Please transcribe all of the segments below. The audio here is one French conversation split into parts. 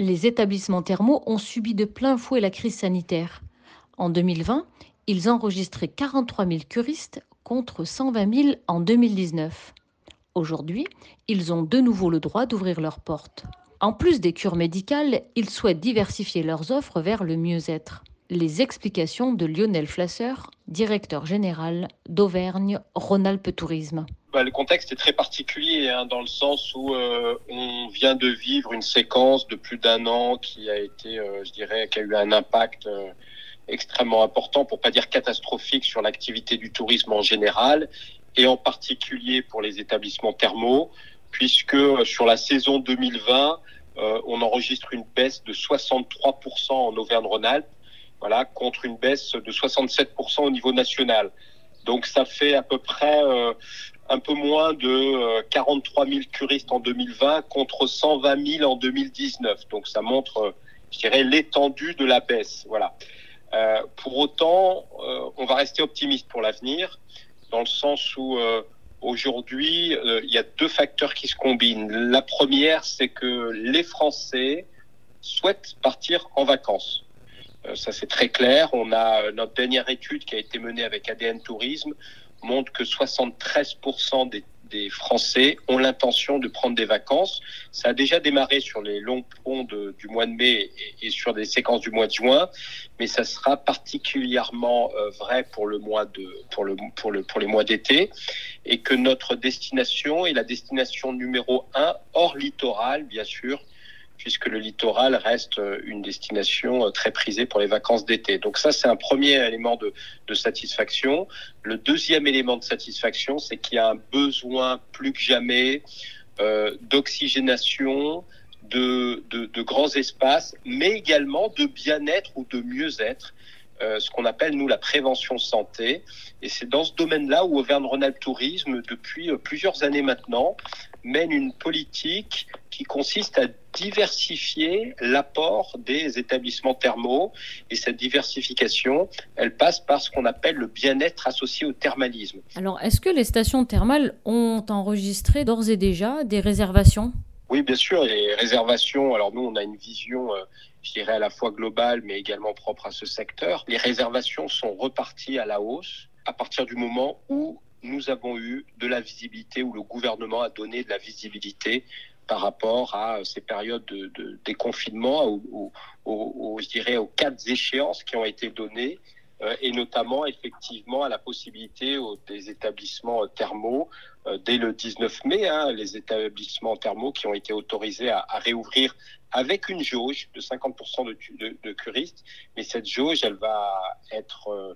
Les établissements thermaux ont subi de plein fouet la crise sanitaire. En 2020, ils enregistraient 43 000 curistes contre 120 000 en 2019. Aujourd'hui, ils ont de nouveau le droit d'ouvrir leurs portes. En plus des cures médicales, ils souhaitent diversifier leurs offres vers le mieux-être. Les explications de Lionel Flasser, directeur général d'Auvergne-Rhône-Alpes Tourisme. Bah, le contexte est très particulier hein, dans le sens où euh, on vient de vivre une séquence de plus d'un an qui a été, euh, je dirais, qui a eu un impact euh, extrêmement important, pour pas dire catastrophique, sur l'activité du tourisme en général et en particulier pour les établissements thermaux, puisque sur la saison 2020, on enregistre une baisse de 63% en Auvergne-Rhône-Alpes, voilà, contre une baisse de 67% au niveau national. Donc ça fait à peu près un peu moins de 43 000 curistes en 2020 contre 120 000 en 2019. Donc ça montre, je dirais, l'étendue de la baisse. Voilà. Euh, pour autant, euh, on va rester optimiste pour l'avenir, dans le sens où euh, aujourd'hui, il y a deux facteurs qui se combinent. La première, c'est que les Français souhaitent partir en vacances. ça, c'est très clair. On a notre dernière étude qui a été menée avec ADN Tourisme montre que 73% des, des, Français ont l'intention de prendre des vacances. Ça a déjà démarré sur les longs ponts de, du mois de mai et, sur des séquences du mois de juin, mais ça sera particulièrement euh, vrai pour le mois de pour le pour le pour les mois d'été et que notre destination est la destination numéro un hors littoral, bien sûr, puisque le littoral reste euh, une destination euh, très prisée pour les vacances d'été. Donc ça, c'est un premier élément de, satisfaction. Le deuxième élément de satisfaction, c'est qu'il y a un besoin plus que jamais euh, d'oxygénation, de, grands espaces, mais également de bien-être ou de mieux-être. Ce qu'on appelle nous la prévention santé et c'est dans ce domaine-là où Auvergne-Rhône-Alpes Tourisme depuis plusieurs années maintenant mène une politique qui consiste à diversifier l'apport des établissements thermaux. Et cette diversification, elle passe par ce qu'on appelle le bien-être associé au thermalisme. Alors, est-ce que les stations thermales ont enregistré d'ores et déjà des réservations? Oui, bien sûr, les réservations. Alors, nous, on a une vision. Euh, je dirais à la fois globale, mais également propre à ce secteur. Les réservations sont reparties à la hausse à partir du moment où nous avons eu de la visibilité, où le gouvernement a donné de la visibilité par rapport à ces périodes de, déconfinement, au, au, je dirais aux quatre échéances qui ont été données, euh, et notamment effectivement à la possibilité aux, des établissements thermaux euh, dès le 19 mai, hein, les établissements thermaux qui ont été autorisés à, réouvrir avec une jauge de 50% de, curistes, mais cette jauge, elle va être euh,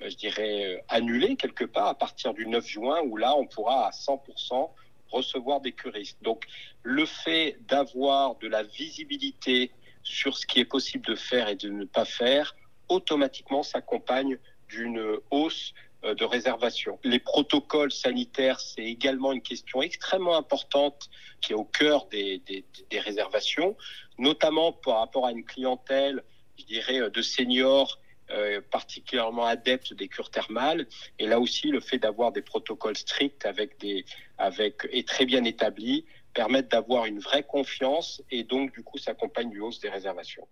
je dirais, annulée quelque part à partir du 9 juin, où là, on pourra à 100% recevoir des curistes. Donc, le fait d'avoir de la visibilité sur ce qui est possible de faire et de ne pas faire, automatiquement s'accompagne d'une hausse euh, de réservation. Les protocoles sanitaires, c'est également une question extrêmement importante qui est au cœur des, des, des réservations, notamment par rapport à une clientèle, je dirais, de seniors euh, particulièrement adeptes des cures thermales. Et là aussi, le fait d'avoir des protocoles stricts avec des, avec, et très bien établis permettent d'avoir une vraie confiance et donc, du coup, s'accompagne du hausse des réservations.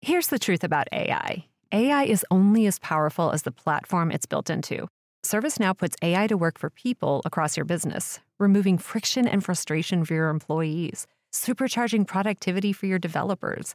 Here's the truth about AI. AI is only as powerful as the platform it's built into. ServiceNow puts AI to work for people across your business, removing friction and frustration for your employees, supercharging productivity for your developers,